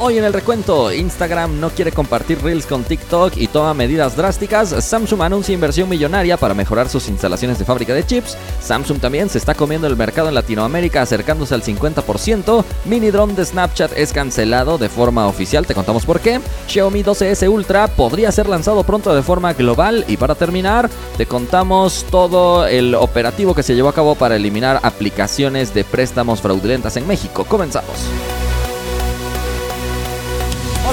Hoy en el recuento, Instagram no quiere compartir Reels con TikTok y toma medidas drásticas. Samsung anuncia inversión millonaria para mejorar sus instalaciones de fábrica de chips. Samsung también se está comiendo el mercado en Latinoamérica acercándose al 50%. Mini drone de Snapchat es cancelado de forma oficial, te contamos por qué. Xiaomi 12S Ultra podría ser lanzado pronto de forma global. Y para terminar, te contamos todo el operativo que se llevó a cabo para eliminar aplicaciones de préstamos fraudulentas en México. Comenzamos.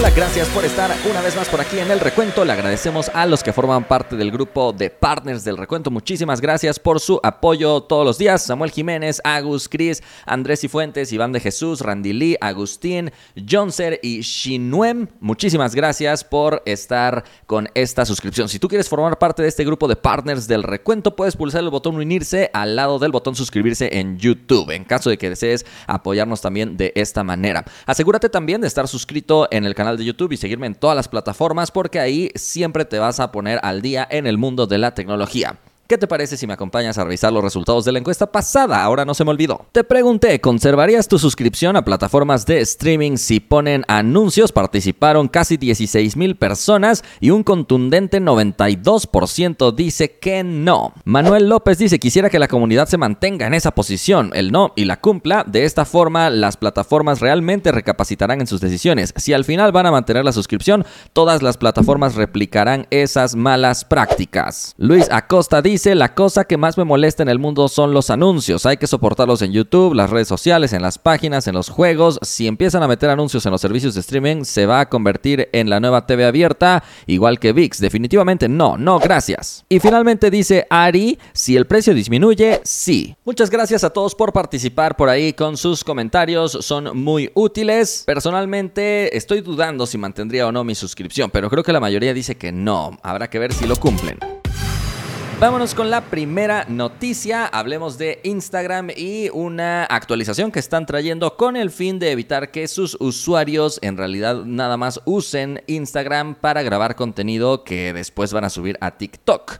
Gracias por estar una vez más por aquí en el recuento. Le agradecemos a los que forman parte del grupo de partners del recuento. Muchísimas gracias por su apoyo todos los días. Samuel Jiménez, Agus, Cris, Andrés y Fuentes, Iván de Jesús, Randy Lee, Agustín, Jonser y Shinuem. Muchísimas gracias por estar con esta suscripción. Si tú quieres formar parte de este grupo de partners del recuento, puedes pulsar el botón unirse al lado del botón suscribirse en YouTube. En caso de que desees apoyarnos también de esta manera. Asegúrate también de estar suscrito en el canal de YouTube y seguirme en todas las plataformas porque ahí siempre te vas a poner al día en el mundo de la tecnología. ¿Qué te parece si me acompañas a revisar los resultados de la encuesta pasada? Ahora no se me olvidó. Te pregunté, ¿conservarías tu suscripción a plataformas de streaming si ponen anuncios? Participaron casi 16 mil personas y un contundente 92% dice que no. Manuel López dice, quisiera que la comunidad se mantenga en esa posición, el no y la cumpla. De esta forma, las plataformas realmente recapacitarán en sus decisiones. Si al final van a mantener la suscripción, todas las plataformas replicarán esas malas prácticas. Luis Acosta dice, la cosa que más me molesta en el mundo son los anuncios. Hay que soportarlos en YouTube, las redes sociales, en las páginas, en los juegos. Si empiezan a meter anuncios en los servicios de streaming, se va a convertir en la nueva TV abierta, igual que VIX. Definitivamente no, no, gracias. Y finalmente dice Ari, si el precio disminuye, sí. Muchas gracias a todos por participar por ahí con sus comentarios, son muy útiles. Personalmente estoy dudando si mantendría o no mi suscripción, pero creo que la mayoría dice que no. Habrá que ver si lo cumplen. Vámonos con la primera noticia. Hablemos de Instagram y una actualización que están trayendo con el fin de evitar que sus usuarios en realidad nada más usen Instagram para grabar contenido que después van a subir a TikTok.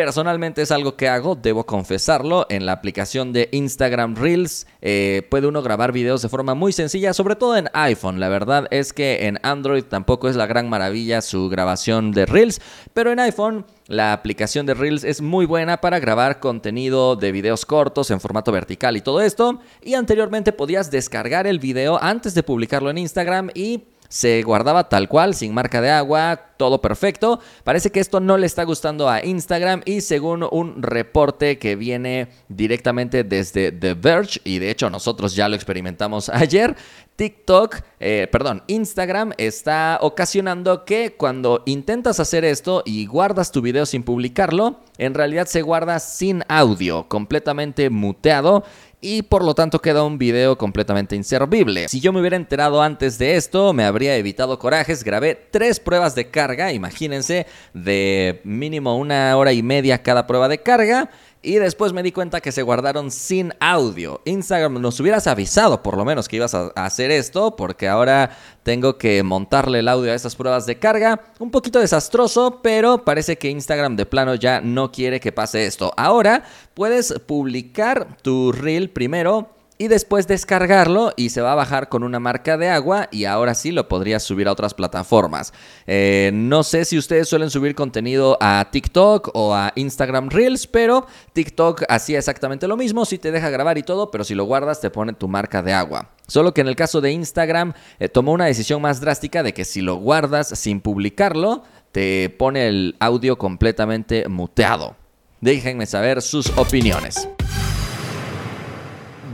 Personalmente es algo que hago, debo confesarlo. En la aplicación de Instagram Reels eh, puede uno grabar videos de forma muy sencilla, sobre todo en iPhone. La verdad es que en Android tampoco es la gran maravilla su grabación de Reels, pero en iPhone la aplicación de Reels es muy buena para grabar contenido de videos cortos en formato vertical y todo esto. Y anteriormente podías descargar el video antes de publicarlo en Instagram y se guardaba tal cual, sin marca de agua, todo perfecto. Parece que esto no le está gustando a Instagram y según un reporte que viene directamente desde The Verge, y de hecho nosotros ya lo experimentamos ayer, TikTok, eh, perdón, Instagram está ocasionando que cuando intentas hacer esto y guardas tu video sin publicarlo, en realidad se guarda sin audio, completamente muteado y por lo tanto queda un video completamente inservible. Si yo me hubiera enterado antes de esto, me habría evitado corajes. Grabé tres pruebas de carga, imagínense, de mínimo una hora y media cada prueba de carga. Y después me di cuenta que se guardaron sin audio. Instagram nos hubieras avisado por lo menos que ibas a hacer esto, porque ahora tengo que montarle el audio a estas pruebas de carga. Un poquito desastroso, pero parece que Instagram de plano ya no quiere que pase esto. Ahora puedes publicar tu reel primero y después descargarlo y se va a bajar con una marca de agua y ahora sí lo podrías subir a otras plataformas. Eh, no sé si ustedes suelen subir contenido a TikTok o a Instagram Reels, pero TikTok hacía exactamente lo mismo, si te deja grabar y todo, pero si lo guardas te pone tu marca de agua. Solo que en el caso de Instagram eh, tomó una decisión más drástica de que si lo guardas sin publicarlo, te pone el audio completamente muteado. Déjenme saber sus opiniones.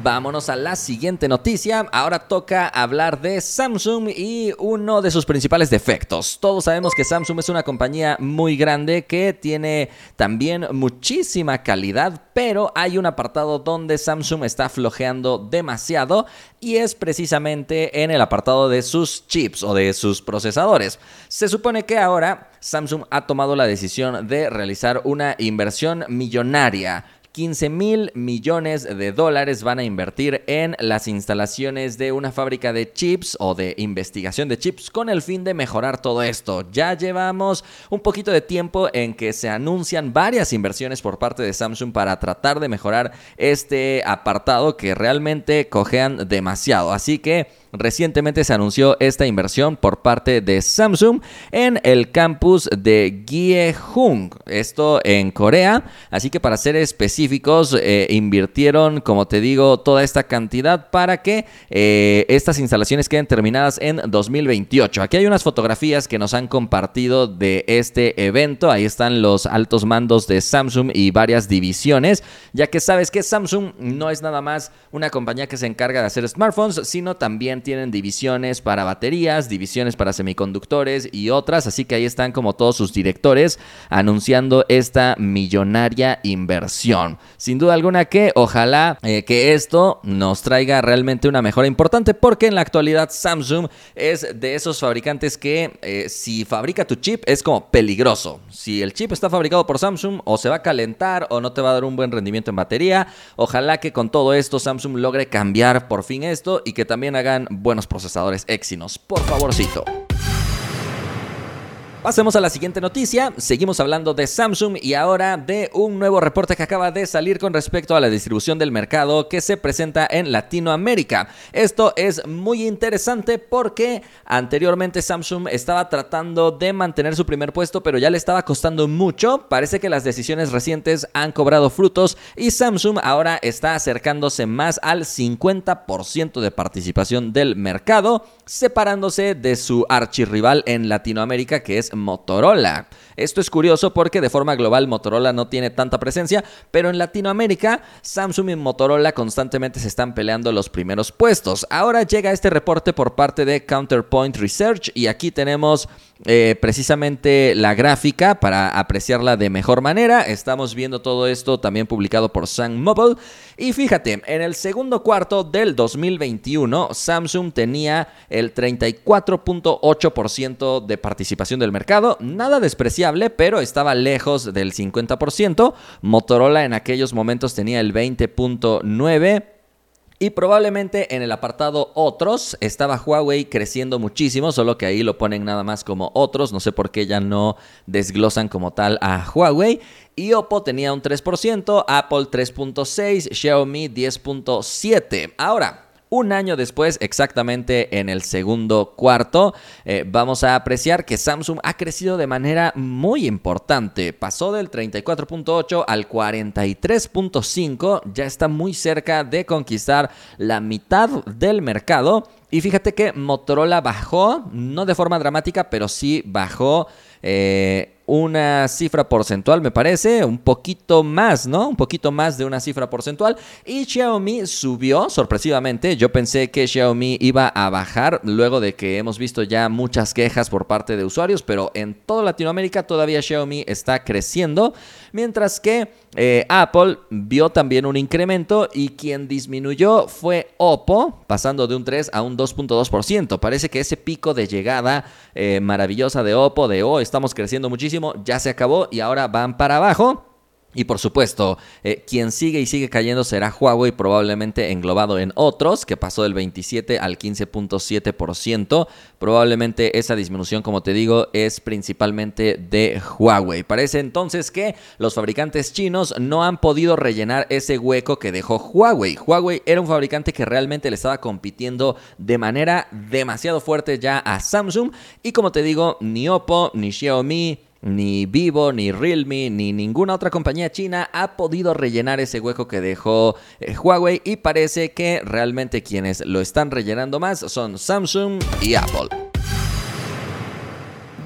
Vámonos a la siguiente noticia. Ahora toca hablar de Samsung y uno de sus principales defectos. Todos sabemos que Samsung es una compañía muy grande que tiene también muchísima calidad, pero hay un apartado donde Samsung está flojeando demasiado y es precisamente en el apartado de sus chips o de sus procesadores. Se supone que ahora Samsung ha tomado la decisión de realizar una inversión millonaria 15 mil millones de dólares van a invertir en las instalaciones de una fábrica de chips o de investigación de chips con el fin de mejorar todo esto. Ya llevamos un poquito de tiempo en que se anuncian varias inversiones por parte de Samsung para tratar de mejorar este apartado que realmente cojean demasiado. Así que recientemente se anunció esta inversión por parte de Samsung en el campus de Gyeong, esto en Corea. Así que para ser específicos, eh, invirtieron, como te digo, toda esta cantidad para que eh, estas instalaciones queden terminadas en 2028. Aquí hay unas fotografías que nos han compartido de este evento. Ahí están los altos mandos de Samsung y varias divisiones, ya que sabes que Samsung no es nada más una compañía que se encarga de hacer smartphones, sino también tienen divisiones para baterías, divisiones para semiconductores y otras, así que ahí están como todos sus directores anunciando esta millonaria inversión. Sin duda alguna que ojalá eh, que esto nos traiga realmente una mejora importante porque en la actualidad Samsung es de esos fabricantes que eh, si fabrica tu chip es como peligroso. Si el chip está fabricado por Samsung o se va a calentar o no te va a dar un buen rendimiento en batería, ojalá que con todo esto Samsung logre cambiar por fin esto y que también hagan buenos procesadores Exynos. Por favorcito. Pasemos a la siguiente noticia. Seguimos hablando de Samsung y ahora de un nuevo reporte que acaba de salir con respecto a la distribución del mercado que se presenta en Latinoamérica. Esto es muy interesante porque anteriormente Samsung estaba tratando de mantener su primer puesto, pero ya le estaba costando mucho. Parece que las decisiones recientes han cobrado frutos y Samsung ahora está acercándose más al 50% de participación del mercado, separándose de su archirrival en Latinoamérica que es Motorola. Esto es curioso porque de forma global Motorola no tiene tanta presencia, pero en Latinoamérica Samsung y Motorola constantemente se están peleando los primeros puestos. Ahora llega este reporte por parte de Counterpoint Research y aquí tenemos eh, precisamente la gráfica para apreciarla de mejor manera. Estamos viendo todo esto también publicado por Sun Mobile. Y fíjate, en el segundo cuarto del 2021, Samsung tenía el 34.8% de participación del mercado. Nada despreciable, pero estaba lejos del 50%. Motorola en aquellos momentos tenía el 20.9%. Y probablemente en el apartado otros estaba Huawei creciendo muchísimo, solo que ahí lo ponen nada más como otros, no sé por qué ya no desglosan como tal a Huawei. Y Oppo tenía un 3%, Apple 3.6, Xiaomi 10.7. Ahora, un año después, exactamente en el segundo cuarto, eh, vamos a apreciar que Samsung ha crecido de manera muy importante. Pasó del 34.8 al 43.5, ya está muy cerca de conquistar la mitad del mercado. Y fíjate que Motorola bajó, no de forma dramática, pero sí bajó. Eh, una cifra porcentual, me parece, un poquito más, ¿no? Un poquito más de una cifra porcentual. Y Xiaomi subió sorpresivamente. Yo pensé que Xiaomi iba a bajar luego de que hemos visto ya muchas quejas por parte de usuarios, pero en toda Latinoamérica todavía Xiaomi está creciendo, mientras que eh, Apple vio también un incremento y quien disminuyó fue Oppo, pasando de un 3 a un 2.2%. Parece que ese pico de llegada eh, maravillosa de Oppo, de oh, estamos creciendo muchísimo, ya se acabó y ahora van para abajo. Y por supuesto, eh, quien sigue y sigue cayendo será Huawei, probablemente englobado en otros, que pasó del 27 al 15.7%. Probablemente esa disminución, como te digo, es principalmente de Huawei. Parece entonces que los fabricantes chinos no han podido rellenar ese hueco que dejó Huawei. Huawei era un fabricante que realmente le estaba compitiendo de manera demasiado fuerte ya a Samsung. Y como te digo, ni Oppo, ni Xiaomi, ni Vivo, ni Realme, ni ninguna otra compañía china ha podido rellenar ese hueco que dejó eh, Huawei y parece que realmente quienes lo están rellenando más son Samsung y Apple.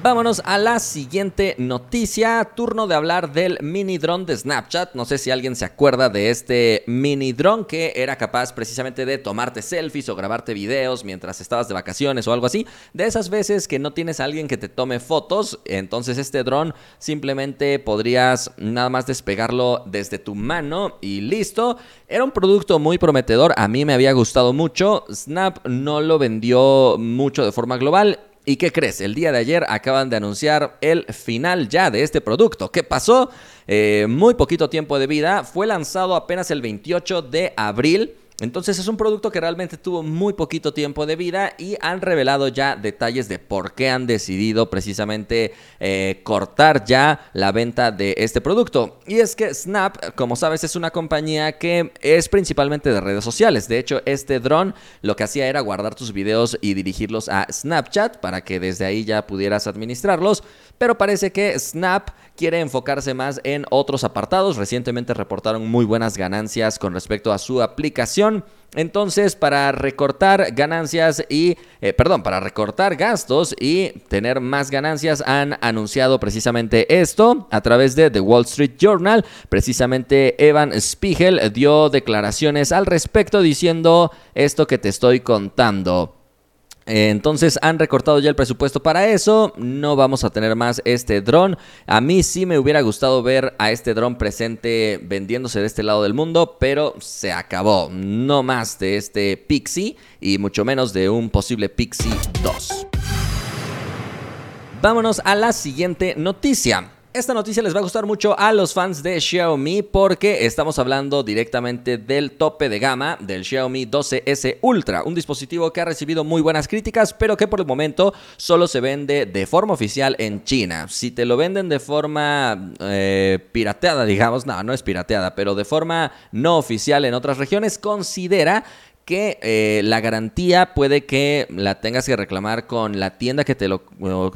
Vámonos a la siguiente noticia. Turno de hablar del mini drone de Snapchat. No sé si alguien se acuerda de este mini drone que era capaz precisamente de tomarte selfies o grabarte videos mientras estabas de vacaciones o algo así. De esas veces que no tienes a alguien que te tome fotos, entonces este drone simplemente podrías nada más despegarlo desde tu mano y listo. Era un producto muy prometedor. A mí me había gustado mucho. Snap no lo vendió mucho de forma global ¿Y qué crees? El día de ayer acaban de anunciar el final ya de este producto. ¿Qué pasó? Eh, muy poquito tiempo de vida. Fue lanzado apenas el 28 de abril. Entonces es un producto que realmente tuvo muy poquito tiempo de vida y han revelado ya detalles de por qué han decidido precisamente eh, cortar ya la venta de este producto. Y es que Snap, como sabes, es una compañía que es principalmente de redes sociales. De hecho, este dron lo que hacía era guardar tus videos y dirigirlos a Snapchat para que desde ahí ya pudieras administrarlos. Pero parece que Snap quiere enfocarse más en otros apartados. Recientemente reportaron muy buenas ganancias con respecto a su aplicación. Entonces, para recortar ganancias y, eh, perdón, para recortar gastos y tener más ganancias, han anunciado precisamente esto a través de The Wall Street Journal. Precisamente Evan Spiegel dio declaraciones al respecto diciendo esto que te estoy contando. Entonces han recortado ya el presupuesto para eso. No vamos a tener más este dron. A mí sí me hubiera gustado ver a este dron presente vendiéndose de este lado del mundo, pero se acabó. No más de este Pixie y mucho menos de un posible Pixie 2. Vámonos a la siguiente noticia. Esta noticia les va a gustar mucho a los fans de Xiaomi porque estamos hablando directamente del tope de gama del Xiaomi 12S Ultra, un dispositivo que ha recibido muy buenas críticas, pero que por el momento solo se vende de forma oficial en China. Si te lo venden de forma eh, pirateada, digamos, no, no es pirateada, pero de forma no oficial en otras regiones, considera que eh, la garantía puede que la tengas que reclamar con la tienda que te lo,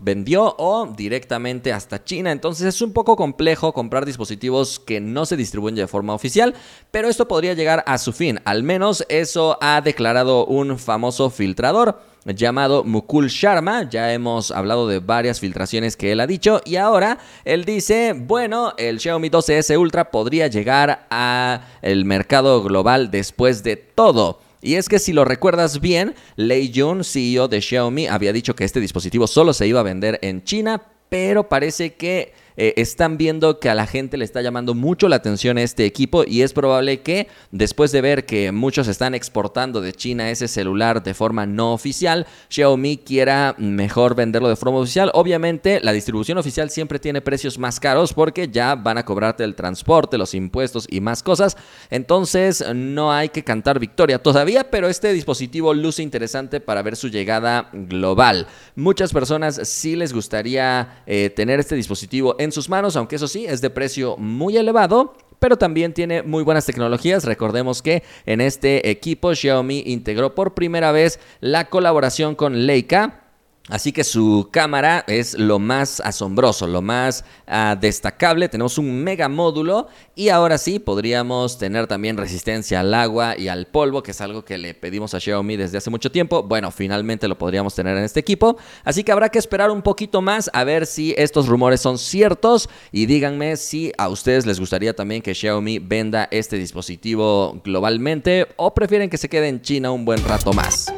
vendió o directamente hasta China. Entonces es un poco complejo comprar dispositivos que no se distribuyen de forma oficial, pero esto podría llegar a su fin. Al menos eso ha declarado un famoso filtrador llamado Mukul Sharma. Ya hemos hablado de varias filtraciones que él ha dicho y ahora él dice, bueno, el Xiaomi 12S Ultra podría llegar a el mercado global después de todo. Y es que si lo recuerdas bien, Lei Jun, CEO de Xiaomi, había dicho que este dispositivo solo se iba a vender en China, pero parece que eh, están viendo que a la gente le está llamando mucho la atención este equipo y es probable que después de ver que muchos están exportando de China ese celular de forma no oficial, Xiaomi quiera mejor venderlo de forma oficial. Obviamente la distribución oficial siempre tiene precios más caros porque ya van a cobrarte el transporte, los impuestos y más cosas. Entonces no hay que cantar victoria todavía, pero este dispositivo luce interesante para ver su llegada global. Muchas personas sí les gustaría eh, tener este dispositivo en sus manos, aunque eso sí, es de precio muy elevado pero también tiene muy buenas tecnologías. Recordemos que en este equipo Xiaomi integró por primera vez la colaboración con Leica Así que su cámara es lo más asombroso, lo más ah, destacable. Tenemos un mega módulo y ahora sí podríamos tener también resistencia al agua y al polvo, que es algo que le pedimos a Xiaomi desde hace mucho tiempo. Bueno, finalmente lo podríamos tener en este equipo. Así que habrá que esperar un poquito más a ver si estos rumores son ciertos y díganme si a ustedes les gustaría también que Xiaomi venda este dispositivo globalmente o prefieren que se quede en China un buen rato más.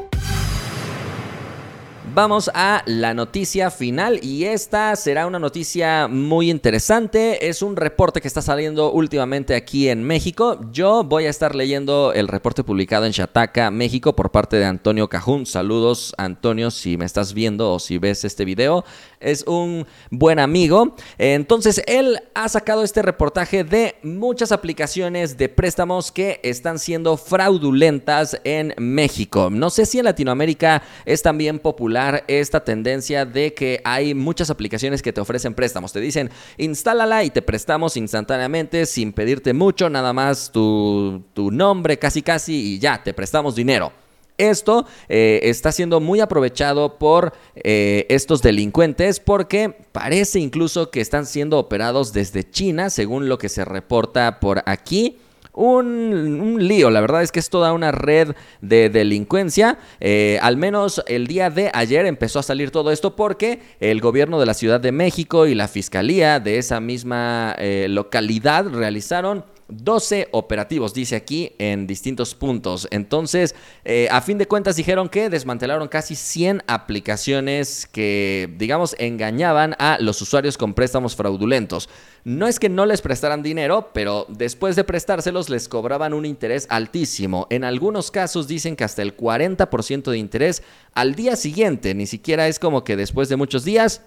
Vamos a la noticia final y esta será una noticia muy interesante. Es un reporte que está saliendo últimamente aquí en México. Yo voy a estar leyendo el reporte publicado en Chataca, México, por parte de Antonio Cajún. Saludos, Antonio, si me estás viendo o si ves este video. Es un buen amigo. Entonces, él ha sacado este reportaje de muchas aplicaciones de préstamos que están siendo fraudulentas en México. No sé si en Latinoamérica es también popular esta tendencia de que hay muchas aplicaciones que te ofrecen préstamos. Te dicen, instálala y te prestamos instantáneamente sin pedirte mucho, nada más tu, nombre casi casi y ya, te prestamos dinero. Esto eh, está siendo muy aprovechado por eh, estos delincuentes porque parece incluso que están siendo operados desde China, según lo que se reporta por aquí un, lío. La verdad es que es toda una red de delincuencia. Eh, al menos el día de ayer empezó a salir todo esto porque el gobierno de la Ciudad de México y la fiscalía de esa misma eh, localidad realizaron 12 operativos, dice aquí, en distintos puntos. Entonces, eh, a fin de cuentas, dijeron que desmantelaron casi 100 aplicaciones que, digamos, engañaban a los usuarios con préstamos fraudulentos. No es que no les prestaran dinero, pero después de prestárselos les cobraban un interés altísimo. En algunos casos dicen que hasta el 40% de interés al día siguiente. Ni siquiera es como que después de muchos días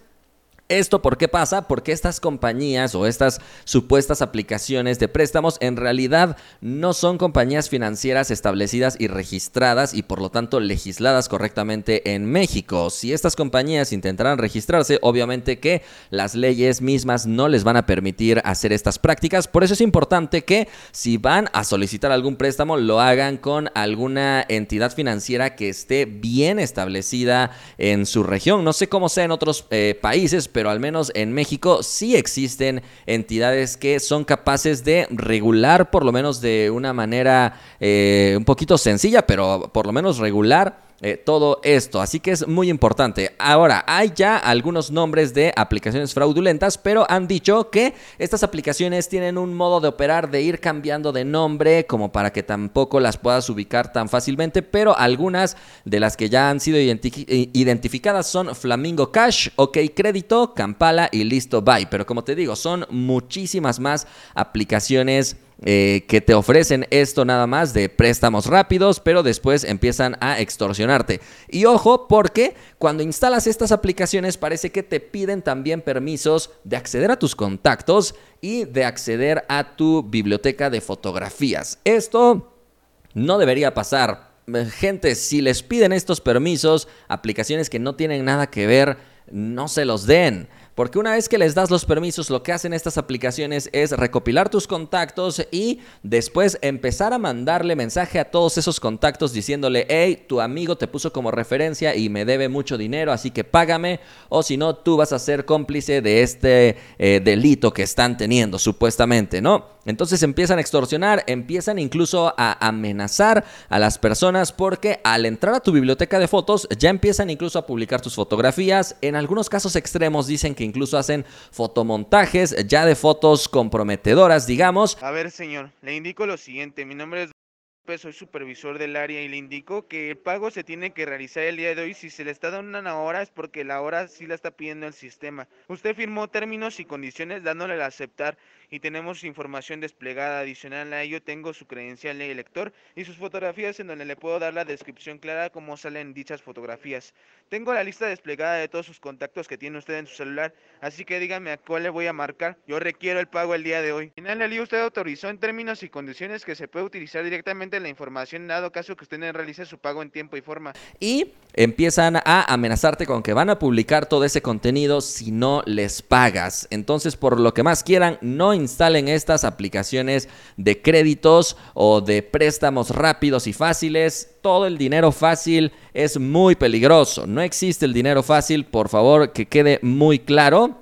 ¿Esto por qué pasa? Porque estas compañías o estas supuestas aplicaciones de préstamos en realidad no son compañías financieras establecidas y registradas y por lo tanto legisladas correctamente en México. Si estas compañías intentaran registrarse, obviamente que las leyes mismas no les van a permitir hacer estas prácticas. Por eso es importante que si van a solicitar algún préstamo lo hagan con alguna entidad financiera que esté bien establecida en su región. No sé cómo sea en otros eh, países, pero pero al menos en México sí existen entidades que son capaces de regular, por lo menos de una manera eh, un poquito sencilla, pero por lo menos regular eh, todo esto. Así que es muy importante. Ahora, hay ya algunos nombres de aplicaciones fraudulentas, pero han dicho que estas aplicaciones tienen un modo de operar de ir cambiando de nombre como para que tampoco las puedas ubicar tan fácilmente, pero algunas de las que ya han sido identificadas son Flamingo Cash, OK Crédito, Campala y Listo Buy. Pero como te digo, son muchísimas más aplicaciones eh, que te ofrecen esto nada más de préstamos rápidos, pero después empiezan a extorsionarte. Y ojo, porque cuando instalas estas aplicaciones parece que te piden también permisos de acceder a tus contactos y de acceder a tu biblioteca de fotografías. Esto no debería pasar. Gente, si les piden estos permisos, aplicaciones que no tienen nada que ver, no se los den. Porque una vez que les das los permisos, lo que hacen estas aplicaciones es recopilar tus contactos y después empezar a mandarle mensaje a todos esos contactos diciéndole, hey, tu amigo te puso como referencia y me debe mucho dinero, así que págame, o si no, tú vas a ser cómplice de este eh, delito que están teniendo, supuestamente, ¿no? Entonces empiezan a extorsionar, empiezan incluso a amenazar a las personas porque al entrar a tu biblioteca de fotos ya empiezan incluso a publicar tus fotografías. En algunos casos extremos dicen que incluso hacen fotomontajes ya de fotos comprometedoras, digamos. A ver, señor, le indico lo siguiente. Mi nombre es soy supervisor del área y le indico que el pago se tiene que realizar el día de hoy. Si se le está dando una hora es porque la hora sí la está pidiendo el sistema. Usted firmó términos y condiciones dándole al aceptar y tenemos información desplegada adicional a ello. Tengo su credencial de lector y sus fotografías en donde le puedo dar la descripción clara cómo salen dichas fotografías. Tengo la lista desplegada de todos sus contactos que tiene usted en su celular, así que dígame a cuál le voy a marcar. Yo requiero el pago el día de hoy. Final usted autorizó en términos y condiciones que se puede utilizar directamente la información dado caso que usted no realice su pago en tiempo y forma. Y empiezan a amenazarte con que van a publicar todo ese contenido si no les pagas. Entonces, por lo que más quieran, no instalen estas aplicaciones de créditos o de préstamos rápidos y fáciles. Todo el dinero fácil es muy peligroso. No existe el dinero fácil, por favor, que quede muy claro.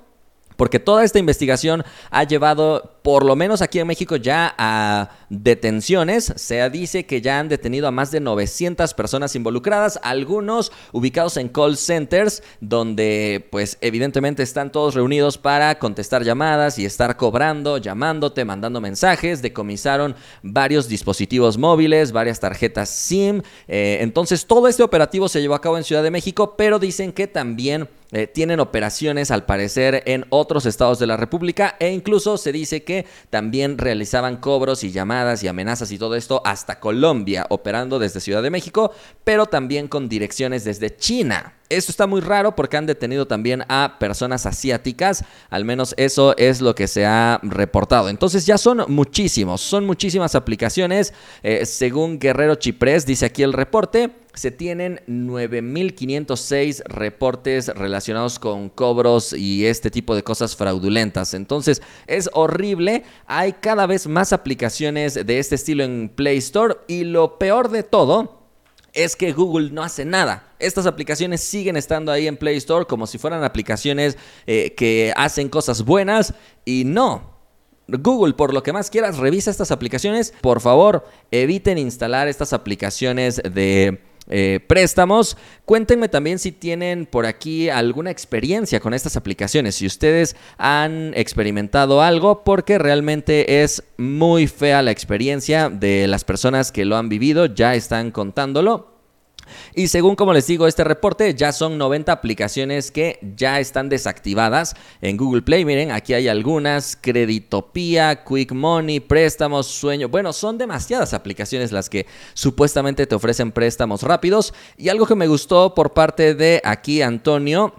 Porque toda esta investigación ha llevado por lo menos aquí en México ya a detenciones. Se dice que ya han detenido a más de 900 personas involucradas, algunos ubicados en call centers, donde pues evidentemente están todos reunidos para contestar llamadas y estar cobrando, llamándote, mandando mensajes. Decomisaron varios dispositivos móviles, varias tarjetas SIM. Eh, entonces todo este operativo se llevó a cabo en Ciudad de México, pero dicen que también eh, tienen operaciones al parecer en otros estados de la República e incluso se dice también realizaban cobros y llamadas y amenazas y todo esto hasta Colombia, operando desde Ciudad de México, pero también con direcciones desde China. Esto está muy raro porque han detenido también a personas asiáticas, al menos eso es lo que se ha reportado. Entonces ya son muchísimos, son muchísimas aplicaciones. Eh, según Guerrero Chiprés, dice aquí el reporte, se tienen 9.506 reportes relacionados con cobros y este tipo de cosas fraudulentas. Entonces es horrible, hay cada vez más aplicaciones de este estilo en Play Store y lo peor de todo es que Google no hace nada. Estas aplicaciones siguen estando ahí en Play Store como si fueran aplicaciones eh, que hacen cosas buenas y no. Google, por lo que más quieras, revisa estas aplicaciones. Por favor, eviten instalar estas aplicaciones de eh, préstamos. Cuéntenme también si tienen por aquí alguna experiencia con estas aplicaciones, si ustedes han experimentado algo, porque realmente es muy fea la experiencia de las personas que lo han vivido, ya están contándolo. Y según como les digo, este reporte ya son 90 aplicaciones que ya están desactivadas en Google Play. Miren, aquí hay algunas, Creditopía, Quick Money, préstamos, sueño. Bueno, son demasiadas aplicaciones las que supuestamente te ofrecen préstamos rápidos. Y algo que me gustó por parte de aquí Antonio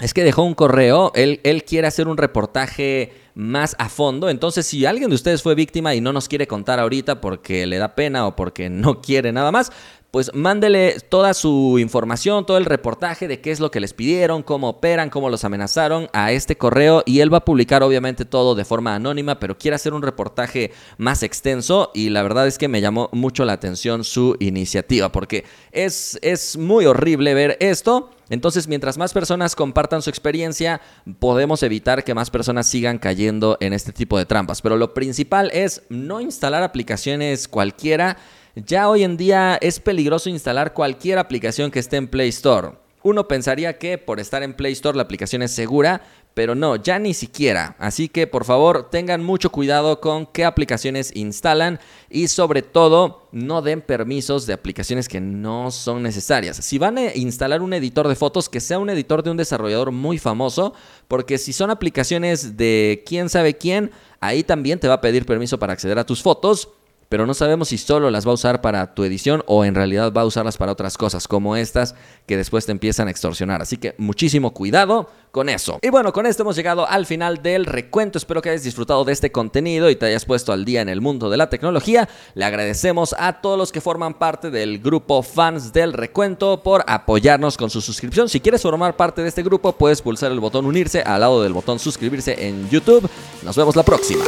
es que dejó un correo, él, él quiere hacer un reportaje más a fondo. Entonces, si alguien de ustedes fue víctima y no nos quiere contar ahorita porque le da pena o porque no quiere nada más, pues mándele toda su información, todo el reportaje de qué es lo que les pidieron, cómo operan, cómo los amenazaron a este correo y él va a publicar obviamente todo de forma anónima, pero quiere hacer un reportaje más extenso y la verdad es que me llamó mucho la atención su iniciativa porque es, es muy horrible ver esto. Entonces, mientras más personas compartan su experiencia, podemos evitar que más personas sigan cayendo en este tipo de trampas. Pero lo principal es no instalar aplicaciones cualquiera ya hoy en día es peligroso instalar cualquier aplicación que esté en Play Store. Uno pensaría que por estar en Play Store la aplicación es segura, pero no, ya ni siquiera. Así que por favor tengan mucho cuidado con qué aplicaciones instalan y sobre todo no den permisos de aplicaciones que no son necesarias. Si van a instalar un editor de fotos, que sea un editor de un desarrollador muy famoso, porque si son aplicaciones de quién sabe quién, ahí también te va a pedir permiso para acceder a tus fotos pero no sabemos si solo las va a usar para tu edición o en realidad va a usarlas para otras cosas como estas que después te empiezan a extorsionar. Así que muchísimo cuidado con eso. Y bueno, con esto hemos llegado al final del recuento. Espero que hayas disfrutado de este contenido y te hayas puesto al día en el mundo de la tecnología. Le agradecemos a todos los que forman parte del grupo fans del recuento por apoyarnos con su suscripción. Si quieres formar parte de este grupo, puedes pulsar el botón unirse al lado del botón suscribirse en YouTube. Nos vemos la próxima.